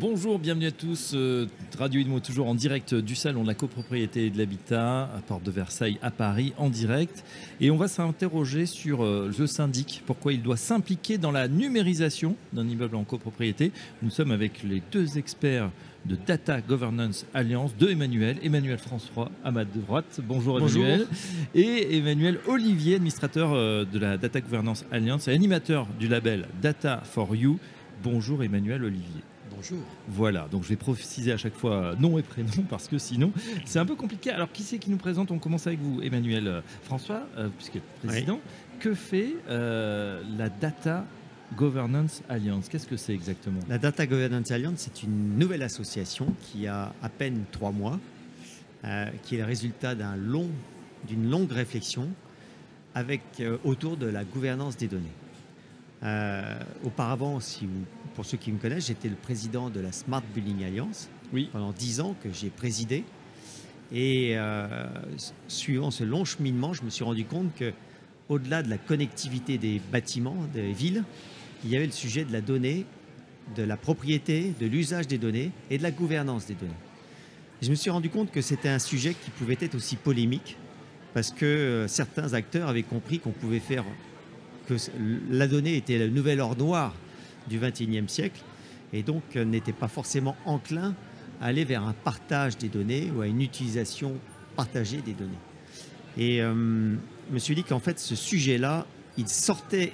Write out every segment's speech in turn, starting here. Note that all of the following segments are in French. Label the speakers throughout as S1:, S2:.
S1: Bonjour, bienvenue à tous. Euh, Radio Idmo toujours en direct du salon de la copropriété et de l'habitat à Porte de Versailles à Paris en direct. Et on va s'interroger sur euh, le syndic, pourquoi il doit s'impliquer dans la numérisation d'un immeuble en copropriété. Nous sommes avec les deux experts de Data Governance Alliance, de Emmanuel, Emmanuel François à ma droite. Bonjour Emmanuel. Et Emmanuel Olivier, administrateur euh, de la Data Governance Alliance et animateur du label Data for You. Bonjour Emmanuel Olivier.
S2: Bonjour.
S1: Voilà, donc je vais préciser à chaque fois nom et prénom parce que sinon c'est un peu compliqué. Alors qui c'est qui nous présente? On commence avec vous, Emmanuel euh, François, euh, puisque président. Que fait euh, la Data Governance Alliance? Qu'est-ce que c'est exactement?
S2: La Data Governance Alliance, c'est une nouvelle association qui a à peine trois mois, qui est le résultat d'un long, d'une longue réflexion avec, autour de la gouvernance des données. Euh, auparavant, si pour ceux qui me connaissent, j'étais le président de la Smart Building Alliance
S1: oui.
S2: pendant dix ans que j'ai présidé. Et euh, suivant ce long cheminement, je me suis rendu compte que, au-delà de la connectivité des bâtiments, des villes, il y avait le sujet de la donnée, de la propriété, de l'usage des données et de la gouvernance des données. je me suis rendu compte que c'était un sujet qui pouvait être aussi polémique parce que euh, certains acteurs avaient compris qu'on pouvait faire que la donnée était le nouvel or noir du XXIe siècle et donc euh, n'était pas forcément enclin à aller vers un partage des données ou à une utilisation partagée des données. Et euh, je me suis dit qu'en fait, ce sujet-là, il sortait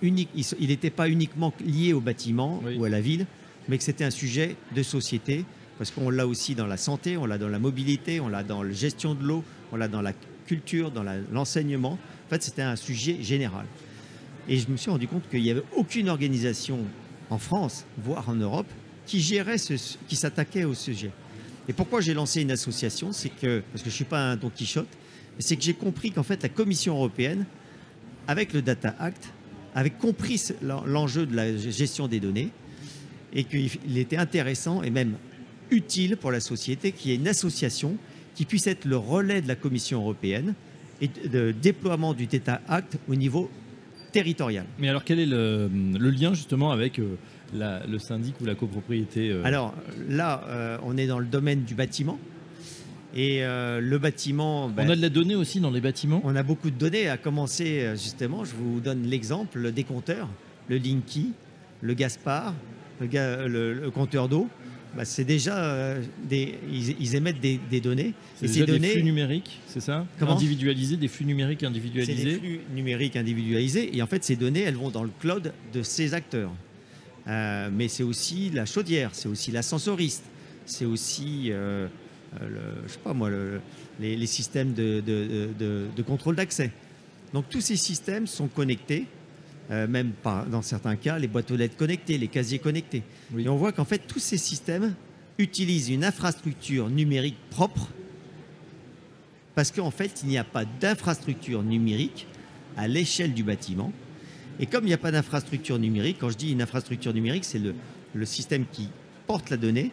S2: unique, il n'était pas uniquement lié au bâtiment ou à la ville, mais que c'était un sujet de société, parce qu'on l'a aussi dans la santé, on l'a dans la mobilité, on l'a dans la gestion de l'eau, on l'a dans la culture, dans l'enseignement. en fait, c'était un sujet général. Et je me suis rendu compte qu'il n'y avait aucune organisation en France, voire en Europe, qui gérait ce, qui s'attaquait au sujet. Et pourquoi j'ai lancé une association C'est que, parce que je ne suis pas un Don Quichotte, c'est que j'ai compris qu'en fait la Commission européenne, avec le Data Act, avait compris l'enjeu de la gestion des données et qu'il était intéressant et même utile pour la société qu'il y ait une association qui puisse être le relais de la Commission européenne et de déploiement du Data Act au niveau
S1: mais alors quel est le, lien justement avec euh, le syndic ou la copropriété
S2: euh? Alors là, euh, on est dans le domaine du bâtiment. Et le bâtiment.
S1: Ben, on a de la donnée aussi dans les bâtiments?
S2: On a beaucoup de données, à commencer justement, je vous donne l'exemple, le décompteur, le Linky, le Gaspard, le compteur d'eau. Bah, c'est déjà euh, des, ils, émettent des, données.
S1: et ces données, des flux numériques, c'est ça? Individualisés, des flux numériques individualisés.
S2: C'est des flux numériques individualisés. Et en fait, ces données, elles vont dans le cloud de ces acteurs. Euh, mais c'est aussi la chaudière, c'est aussi l'ascensoriste, c'est aussi, euh, je sais pas moi, les, systèmes de, de contrôle d'accès. Donc tous ces systèmes sont connectés euh, même pas, dans certains cas, les boîtes aux lettres connectées, les casiers connectés. Et on voit qu'en fait, tous ces systèmes utilisent une infrastructure numérique propre parce qu'en fait, il n'y a pas d'infrastructure numérique à l'échelle du bâtiment. Et comme il n'y a pas d'infrastructure numérique, quand je dis une infrastructure numérique, c'est le, le, système qui porte la donnée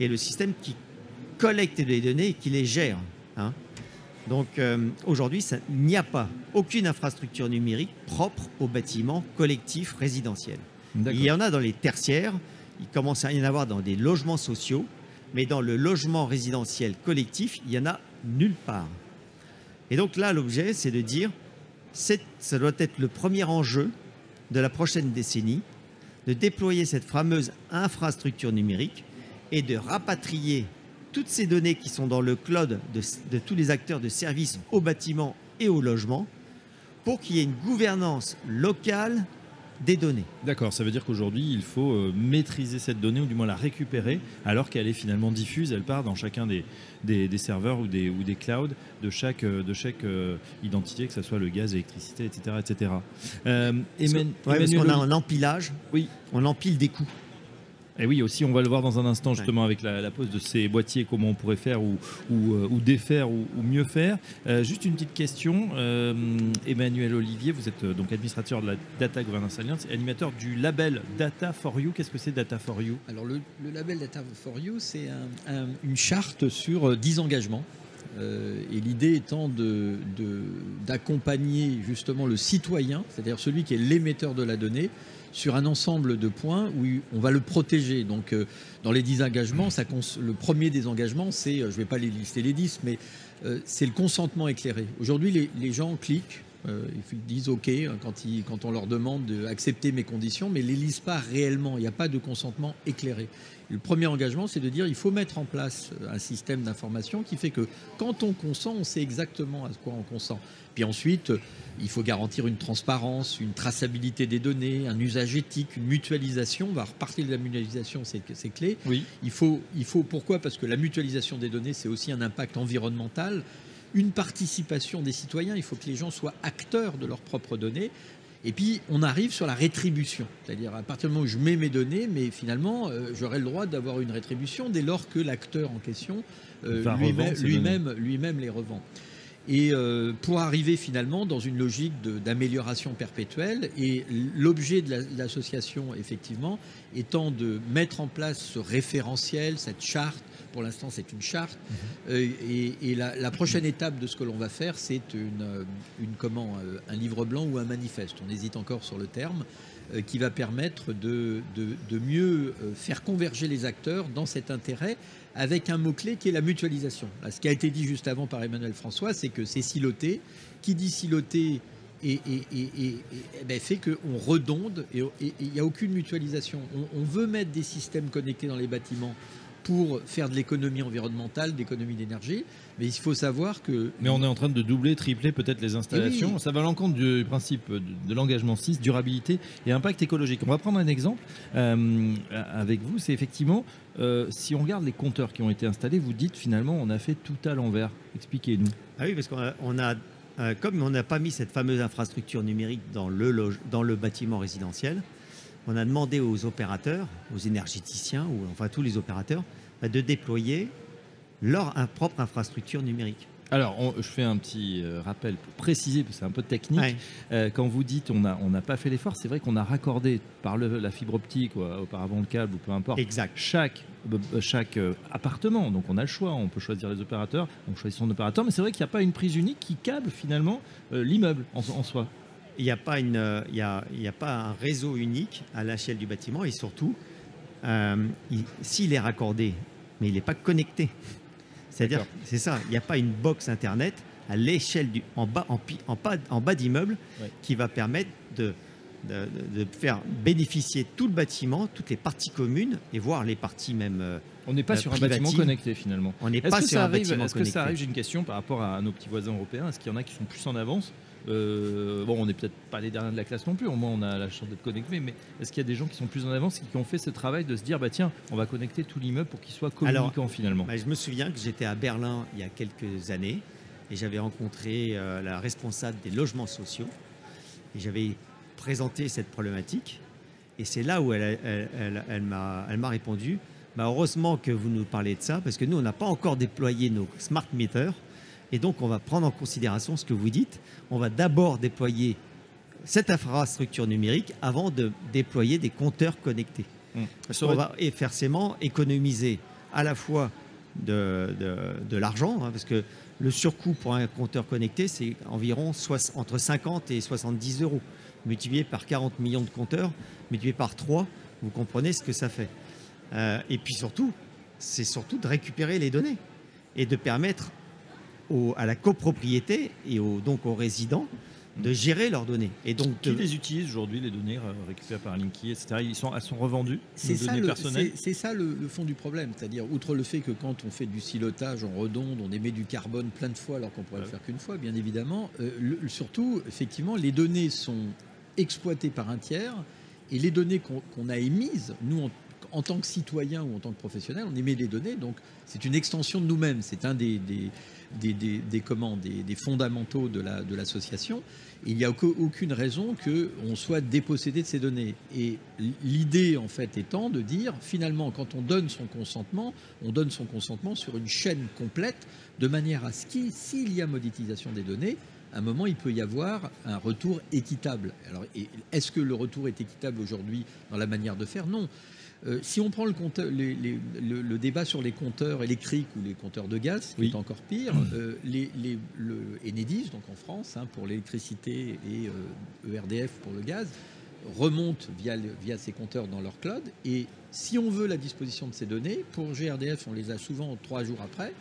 S2: et le système qui collecte les données et qui les gère. Hein. Donc euh, aujourd'hui, il n'y a pas aucune infrastructure numérique propre aux bâtiments collectifs résidentiels. Il y en a dans les tertiaires, il commence à y en avoir dans des logements sociaux, mais dans le logement résidentiel collectif, il n'y en a nulle part. Et donc là, l'objet, c'est de dire, ça doit être le premier enjeu de la prochaine décennie, de déployer cette fameuse infrastructure numérique et de rapatrier toutes ces données qui sont dans le cloud de, tous les acteurs de services au bâtiment et au logement pour qu'il y ait une gouvernance locale des données.
S1: D'accord, ça veut dire qu'aujourd'hui, il faut euh, maîtriser cette donnée, ou du moins la récupérer, alors qu'elle est finalement diffuse, elle part dans chacun des, des, serveurs ou des, ou des clouds de chaque, euh, de chaque euh, identité, que ce soit le gaz, l'électricité, etc. etc.
S2: Euh, parce qu'on a un empilage, oui. on empile des coûts.
S1: Et oui, aussi, on va le voir dans un instant justement avec la, pose de ces boîtiers, comment on pourrait faire ou, ou, euh, défaire ou, mieux faire. Euh, juste une petite question, euh, Emmanuel Olivier, vous êtes donc administrateur de la Data Governance Alliance et animateur du label Data for You. Qu'est-ce que c'est Data for You?
S3: Alors le, label Data for You, c'est une charte sur 10 engagements. et l'idée étant d'accompagner de, justement le citoyen, c'est-à-dire celui qui est l'émetteur de la donnée, sur un ensemble de points où on va le protéger. Donc, euh, dans les 10 engagements, ça le premier des engagements, c'est, euh, je ne vais pas les lister les 10, mais euh, c'est le consentement éclairé. Aujourd'hui, les, gens cliquent, ils disent OK quand, ils, quand on leur demande d'accepter mes conditions, mais ne les lisent pas réellement. Il n'y a pas de consentement éclairé. Le premier engagement, c'est de dire il faut mettre en place un système d'information qui fait que quand on consent, on sait exactement à quoi on consent. Puis ensuite, il faut garantir une transparence, une traçabilité des données, un usage éthique, une mutualisation. On va repartir de la mutualisation, c'est clé.
S1: Oui.
S3: Il faut, il faut, pourquoi? Parce que la mutualisation des données, c'est aussi un impact environnemental une participation des citoyens. Il faut que les gens soient acteurs de leurs propres données. Et puis, on arrive sur la rétribution. C'est-à-dire, à partir du moment où je mets mes données, mais finalement, euh, j'aurai le droit d'avoir une rétribution dès lors que l'acteur en question euh, lui-même lui les revend et euh, pour arriver finalement dans une logique d'amélioration perpétuelle. Et l'objet de l'association, effectivement, étant de mettre en place ce référentiel, cette charte. Pour l'instant, c'est une charte. Mhm. Euh, et, la, prochaine étape de ce que l'on va faire, c'est une, une, comment, euh, un livre blanc ou un manifeste. On hésite encore sur le terme qui va permettre de, de, de, mieux faire converger les acteurs dans cet intérêt avec un mot-clé qui est la mutualisation. ce qui a été dit juste avant par Emmanuel François, c'est que c'est siloté. Qui dit siloté et, et, ben, fait qu'on redonde et il n'y a aucune mutualisation. on, veut mettre des systèmes connectés dans les bâtiments pour faire de l'économie environnementale, d'économie d'énergie. Mais il faut savoir que...
S1: Mais on est en train de doubler, tripler peut-être les installations. Ça va à l'encontre du principe de, l'engagement 6, durabilité et impact écologique. On va prendre un exemple euh, avec vous. C'est effectivement, euh, si on regarde les compteurs qui ont été installés, vous dites finalement on a fait tout à l'envers. Expliquez-nous.
S2: Ah oui, parce qu'on a, euh, comme on n'a pas mis cette fameuse infrastructure numérique dans le, dans le bâtiment résidentiel, on a demandé aux opérateurs, aux énergéticiens, ou enfin tous les opérateurs, bah, de déployer leur propre infrastructure numérique.
S1: Alors, je fais un petit euh, rappel pour préciser, parce que c'est un peu technique. Euh, quand vous dites on n'a on pas fait l'effort, c'est vrai qu'on a raccordé par la fibre optique, ou auparavant le câble, ou peu importe,
S2: exact.
S1: chaque, euh, chaque appartement. Donc on a le choix, on peut choisir les opérateurs, on choisit son opérateur, mais c'est vrai qu'il n'y a pas une prise unique qui câble finalement l'immeuble en, soi
S2: il n'y a, pas une, il y a, il a pas un réseau unique à l'échelle du bâtiment et surtout, euh, s'il est raccordé, mais il n'est pas connecté. C'est-à-dire, c'est ça, il n'y a pas une box Internet à l'échelle du en bas, en, en, en bas d'immeuble qui va permettre de, de, de, faire bénéficier tout le bâtiment, toutes les parties communes et voir les parties même. Euh,
S1: on n'est pas sur un bâtiment connecté finalement.
S2: On n'est pas sur un bâtiment
S1: connecté. Est-ce que ça arrive J'ai une question par rapport à nos petits voisins européens. Est-ce qu'il y en a qui sont plus en avance euh, bon, on n'est peut-être pas les derniers de la classe non plus, au moins on a la chance d'être connecté, mais est-ce qu'il y a des gens qui sont plus en avance et qui ont fait ce travail de se dire, bah tiens, on va connecter tout l'immeuble pour qu'il soit communicant finalement
S2: bah, Je me souviens que j'étais à Berlin il y a quelques années et j'avais rencontré euh, la responsable des logements sociaux et j'avais présenté cette problématique et c'est là où elle, elle, elle, m'a répondu, bah, heureusement que vous nous parlez de ça parce que nous, on n'a pas encore déployé nos smart meters et donc, on va prendre en considération ce que vous dites. On va d'abord déployer cette infrastructure numérique avant de déployer des compteurs connectés. Mmh. On va forcément économiser à la fois de, de, l'argent, hein, parce que le surcoût pour un compteur connecté, c'est environ entre 50 et 70 euros. Multiplié par 40 millions de compteurs, multiplié par 3, vous comprenez ce que ça fait. Euh, et puis surtout, c'est surtout de récupérer les données et de permettre à la copropriété et donc aux résidents de gérer leurs données. Et donc,
S1: qui les utilise aujourd'hui, les données récupérées par Linky, etc. Ils sont, elles sont revendues, c'est ça, données personnelles?
S3: C'est ça le, fond du problème. C'est-à-dire, outre le fait que quand on fait du silotage, on redonde, on émet du carbone plein de fois alors qu'on pourrait le faire qu'une fois, bien évidemment. Euh, surtout, effectivement, les données sont exploitées par un tiers et les données qu'on a émises, nous, en tant que citoyen ou en tant que professionnel, on émet des données, donc c'est une extension de nous-mêmes. C'est un des, des, des, des, des, fondamentaux de la- de l'association. il n'y a aucun- aucune raison qu'on soit dépossédé de ces données. Et l'idée, en fait, étant de dire, finalement, quand on donne son consentement, on donne son consentement sur une chaîne complète, de manière à ce qu'il, s'il y a monétisation des données, à un moment, il peut y avoir un retour équitable. Alors, est-ce que le retour est équitable aujourd'hui dans la manière de faire? Non. Euh, si on prend le, compteur- les- les- le, le débat sur les compteurs électriques ou les compteurs de gaz, qui
S1: Oui.
S3: est encore pire, euh, les, les- le Enedis, donc en France, hein, pour l'électricité et euh, ERDF pour le gaz, remontent via, ces compteurs dans leur cloud. Et si on veut la disposition de ces données, pour GRDF, on les a souvent trois jours après.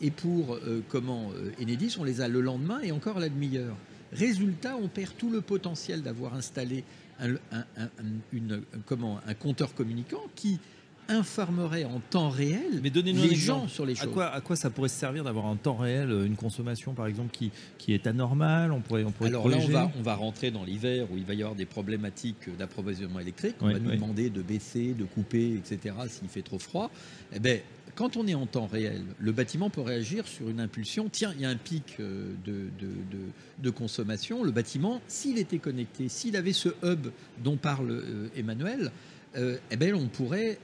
S3: Et pour euh, comment euh, Enedis, on les a le lendemain et encore à la demi-heure. Résultat, on perd tout le potentiel d'avoir installé un, un- un- une- un- comment, un compteur communicant qui informerait en temps réel
S1: Mais donnez-nous un
S3: les gens sur les
S1: À
S3: choses.
S1: quoi, à quoi ça pourrait se servir d'avoir un temps réel, une consommation par exemple qui, qui est anormale On pourrait, on pourrait
S3: Alors là, on va, on va rentrer dans l'hiver où il va y avoir des problématiques d'approvisionnement électrique. On
S1: Oui,
S3: va nous demander de baisser, de couper, etc. s'il fait trop froid. Eh ben, quand on est en temps réel, le bâtiment peut réagir sur une impulsion. Tiens, il y a un pic euh, de, de- de- de consommation. Le bâtiment, s'il était connecté, s'il avait ce hub dont parle euh, Emmanuel, euh, eh ben, on pourrait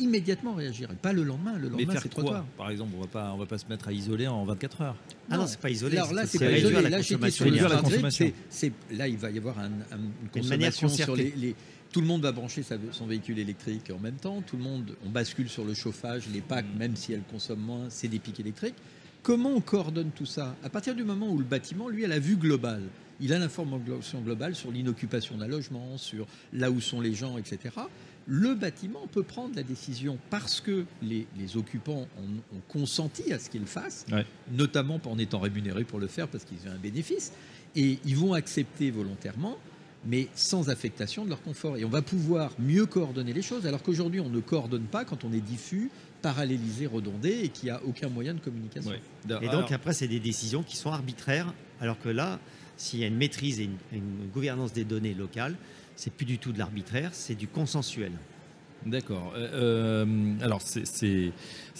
S3: immédiatement réagir. Et pas le lendemain. Le
S1: Mais
S3: lendemain, c'est trop
S1: quoi
S3: tard.
S1: Par exemple, on va pas, on va pas se mettre à isoler en 24 heures.
S2: Ah non, c'est pas isolé.
S3: Alors là, c'est pas
S2: réduire
S3: isolé.
S2: la
S3: Là, j'étais
S2: consommation
S3: sur le Là, il va y avoir un- un- une consommation sur les- Tout le monde va brancher sa- son véhicule électrique en même temps. Tout le monde, on bascule sur le chauffage, les packs, même si elles consomment moins, c'est des pics électriques. Comment on coordonne tout ça? À partir du moment où le bâtiment, lui, a la vue globale, il a l'information globale sur l'inoccupation d'un logement, sur là où sont les gens, etc. Le bâtiment peut prendre la décision parce que les, les occupants ont, ont consenti à ce qu'il fasse,
S1: Ouais.
S3: notamment en étant rémunérés pour le faire parce qu'ils ont un bénéfice, et ils vont accepter volontairement, mais sans affectation de leur confort. Et on va pouvoir mieux coordonner les choses, alors qu'aujourd'hui on ne coordonne pas quand on est diffus, parallélisé, redondé, et qu'il n'y a aucun moyen de communication.
S2: Et donc après, c'est des décisions qui sont arbitraires, alors que là, s'il y a une maîtrise et une, une gouvernance des données locales, c'est plus du tout de l'arbitraire, c'est du consensuel.
S1: D'accord. Euh, euh, alors, c'est-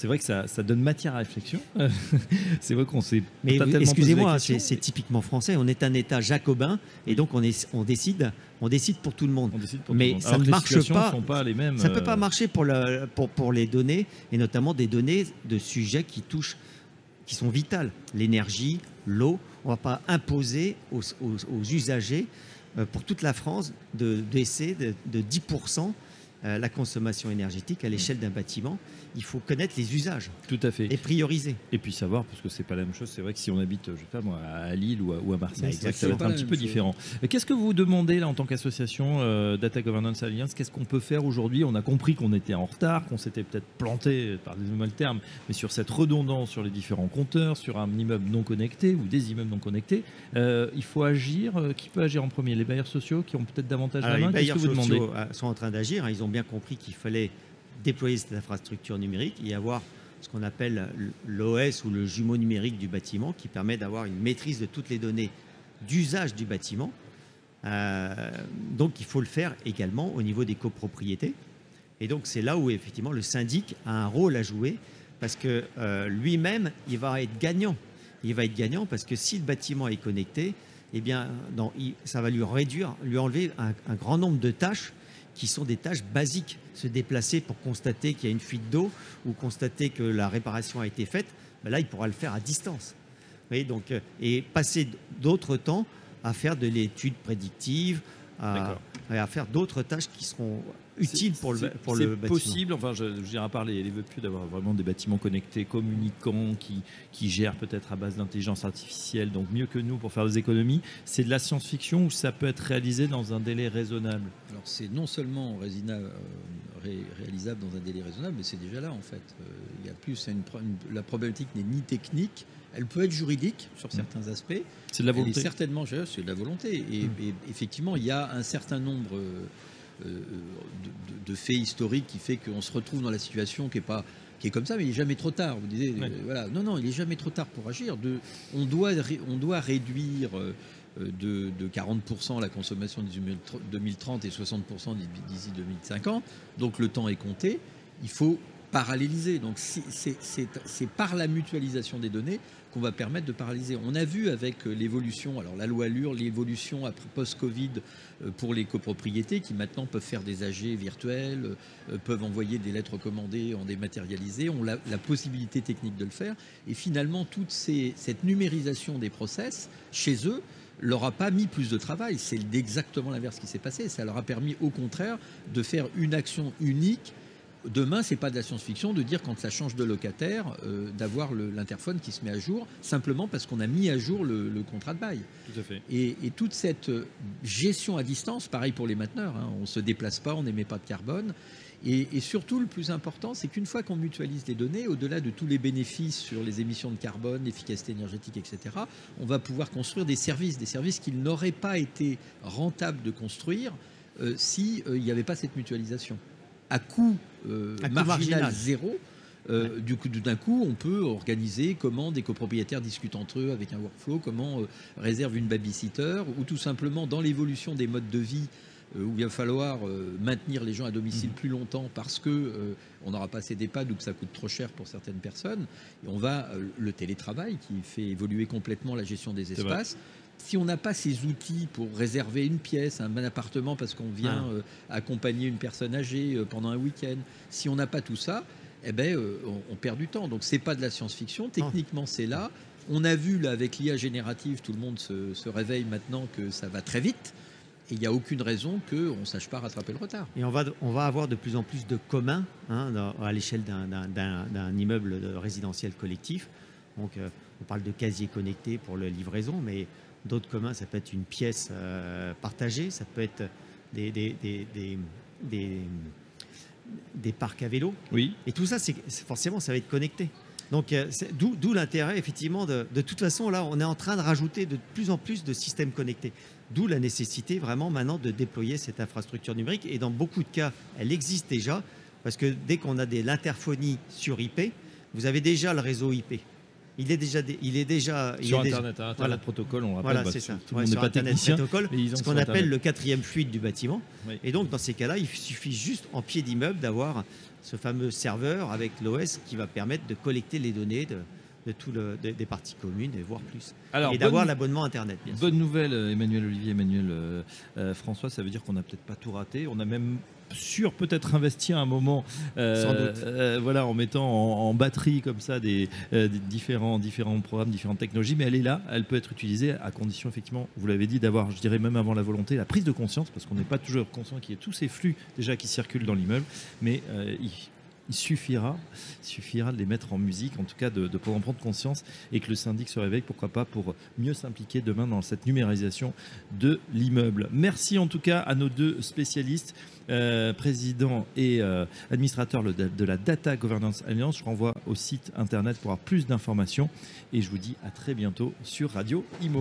S1: vrai que ça, ça donne matière à réflexion. c'est vrai qu'on s'est
S2: Mais excusez-moi, c'est typiquement français. On est un État jacobin et donc on, est, on, décide, on décide pour tout le monde.
S1: On décide pour
S2: Mais
S1: tout le monde.
S2: ça
S1: Alors
S2: ne marche pas.
S1: sont pas les mêmes.
S2: Ça ne peut
S1: euh,
S2: pas marcher pour, le- pour, pour les données, et notamment des données de sujets qui touchent, qui sont vitales. L'énergie, l'eau. On ne va pas imposer aux, aux- aux usagers, euh, pour toute la France, de baisser de, de 10% euh, la consommation énergétique à l'échelle d'un bâtiment. Il faut connaître les usages
S1: Tout à fait.
S2: et prioriser.
S1: Et puis savoir, parce que c'est pas la même chose. C'est vrai que si on habite, je sais pas moi, à Lille ou à, ou à Marseille,
S2: Bah,
S1: ça va être un petit peu
S3: chose.
S1: différent. Euh, Qu'est-ce que vous demandez là en tant qu'association euh, Data Governance Alliance? Qu'est-ce qu'on peut faire aujourd'hui? On a compris qu'on était en retard, qu'on s'était peut-être planté, pardonnez-moi le terme, mais sur cette redondance sur les différents compteurs, sur un immeuble non connecté ou des immeubles non connectés. Euh, il faut agir. Qui peut agir en premier? Les bailleurs sociaux qui ont peut-être davantage
S2: Alors,
S1: la main
S2: les
S1: Qu'est-ce
S2: bailleurs
S1: que vous demandez?
S2: sociaux euh, sont en train d'agir. hein. Ils ont bien compris qu'il fallait déployer cette infrastructure numérique et avoir ce qu'on appelle l'OS ou le jumeau numérique du bâtiment qui permet d'avoir une maîtrise de toutes les données d'usage du bâtiment. Euh, donc il faut le faire également au niveau des copropriétés. Et donc c'est là où effectivement le syndic a un rôle à jouer parce que euh, lui-même, il va être gagnant. Il va être gagnant parce que si le bâtiment est connecté, eh bien, ça va lui réduire, lui enlever un grand nombre de tâches qui sont des tâches basiques. Se déplacer pour constater qu'il y a une fuite d'eau ou constater que la réparation a été faite, ben là, il pourra le faire à distance. Donc, euh, et passer d'autres temps à faire de l'étude prédictive, à faire d'autres tâches qui seront utiles pour le, pour le bâtiment.
S1: possible, enfin, je, je dirais à part les, les vœux pieux, d'avoir vraiment des bâtiments connectés, communicants, qui, qui gèrent peut-être à base d'intelligence artificielle, donc mieux que nous pour faire des économies. C'est de la science-fiction ou ça peut être réalisé dans un délai raisonnable?
S3: Alors c'est non seulement résina- euh, ré- réalisable dans un délai raisonnable, mais c'est déjà là en fait. Euh, Il y a plus une une- la problématique n'est ni technique, elle peut être juridique sur certains aspects.
S1: C'est de la volonté.
S3: certainement, c'est de la volonté. Et,
S2: Mm.
S3: et effectivement, il y a un certain nombre euh, euh, de, de- de faits historiques qui fait qu'on se retrouve dans la situation qui est pas qui est comme ça, mais il est jamais trop tard. Vous disiez, euh, voilà, non, non, il est jamais trop tard pour agir. De, on doit, on doit réduire. euh, de, de 40% la consommation d'ici 2030 et 60% d'ici 2050. Donc le temps est compté. Il faut paralléliser. Donc c'est par la mutualisation des données qu'on va permettre de paralyser. On a vu avec euh, l'évolution, alors la loi Allure, l'évolution post-Covid euh, pour les copropriétés qui maintenant peuvent faire des AG virtuels, euh, peuvent envoyer des lettres recommandées en dématérialisé, ont la, possibilité technique de le faire. Et finalement, toute cette numérisation des process chez eux, leur a pas mis plus de travail. C'est exactement l'inverse qui s'est passé. Ça leur a permis, au contraire, de faire une action unique demain, c'est pas de la science-fiction de dire quand ça change de locataire, euh, d'avoir l'interphone qui se met à jour, simplement parce qu'on a mis à jour le, contrat de bail.
S1: Tout à fait.
S3: Et, toute cette euh, gestion à distance, pareil pour les mainteneurs, hein, on ne se déplace pas, on n'émet pas de carbone. Et, et, surtout, le plus important, c'est qu'une fois qu'on mutualise les données, au-delà de tous les bénéfices sur les émissions de carbone, l'efficacité énergétique, etc., on va pouvoir construire des services, des services qu'il n'aurait pas été rentable de construire euh, s'il n'y avait pas cette mutualisation à coût, euh, marginal, zéro. Euh, du coup, d'un coup, on peut organiser comment des copropriétaires discutent entre eux avec un workflow, comment euh, réserve une babysitter, ou tout simplement dans l'évolution des modes de vie où il va falloir maintenir les gens à domicile mmh. plus longtemps parce que on n'aura pas assez d'EHPAD ou que ça coûte trop cher pour certaines personnes. Et on va le télétravail qui fait évoluer complètement la gestion des espaces si on n'a pas ces outils pour réserver une pièce, un, appartement parce qu'on vient ah. euh, accompagner une personne âgée euh, pendant un week-end, si on n'a pas tout ça, eh ben, euh, on, perd du temps. Donc c'est pas de la science-fiction. Ah. Techniquement, c'est là. On a vu là avec l'IA générative, tout le monde se, réveille maintenant que ça va très vite. Et il n'y a aucune raison qu'on ne sache pas rattraper le retard.
S2: Et on va, on va avoir de plus en plus de communs hein, à l'échelle d'un immeuble résidentiel collectif. Donc, on parle de casier connecté pour la livraison, mais D'autres communs, ça peut être une pièce euh, partagée, ça peut être des, des, des, des, parcs à vélo.
S1: Oui.
S2: Et tout ça, c'est forcément, ça va être connecté. Donc, euh, d'où l'intérêt, effectivement, de, de, toute façon, là, on est en train de rajouter de plus en plus de systèmes connectés. D'où la nécessité, vraiment, maintenant, de déployer cette infrastructure numérique. Et dans beaucoup de cas, elle existe déjà, parce que dès qu'on a de l'interphonie sur IP, vous avez déjà le réseau IP il est déjà, il est déjà
S1: sur Internet, Internet protocole, on rappelle.
S2: Voilà, bah, c'est ça. Tout le monde n'est pas technicien, protocole, ce qu'on appelle le quatrième fluide du bâtiment. Et donc dans ces cas-là, il suffit juste en pied d'immeuble d'avoir ce fameux serveur avec l'OS qui va permettre de collecter les données de, de tout le, des, parties communes et voire plus. et d'avoir l'abonnement Internet. Bien
S1: bonne nouvelle, Emmanuel Olivier, Emmanuel euh, euh, François, ça veut dire qu'on n'a peut-être pas tout raté. On a même sur peut-être investir un moment,
S2: euh,
S1: euh, voilà, en mettant en, batterie comme ça des, euh, différents, différents programmes, différentes technologies, mais elle est là, elle peut être utilisée à condition effectivement, vous l'avez dit, d'avoir, je dirais même avant la volonté, la prise de conscience, parce qu'on n'est pas toujours conscient qu'il y ait tous ces flux déjà qui circulent dans l'immeuble, mais il, suffira, suffira de les mettre en musique, en tout cas de, de en prendre conscience et que le syndic se réveille, pourquoi pas, pour mieux s'impliquer demain dans cette numérisation de l'immeuble. Merci en tout cas à nos deux spécialistes. Euh, président et euh, administrateur de la Data Governance Alliance. Je renvoie au site internet pour avoir plus d'informations et je vous dis à très bientôt sur Radio Imo.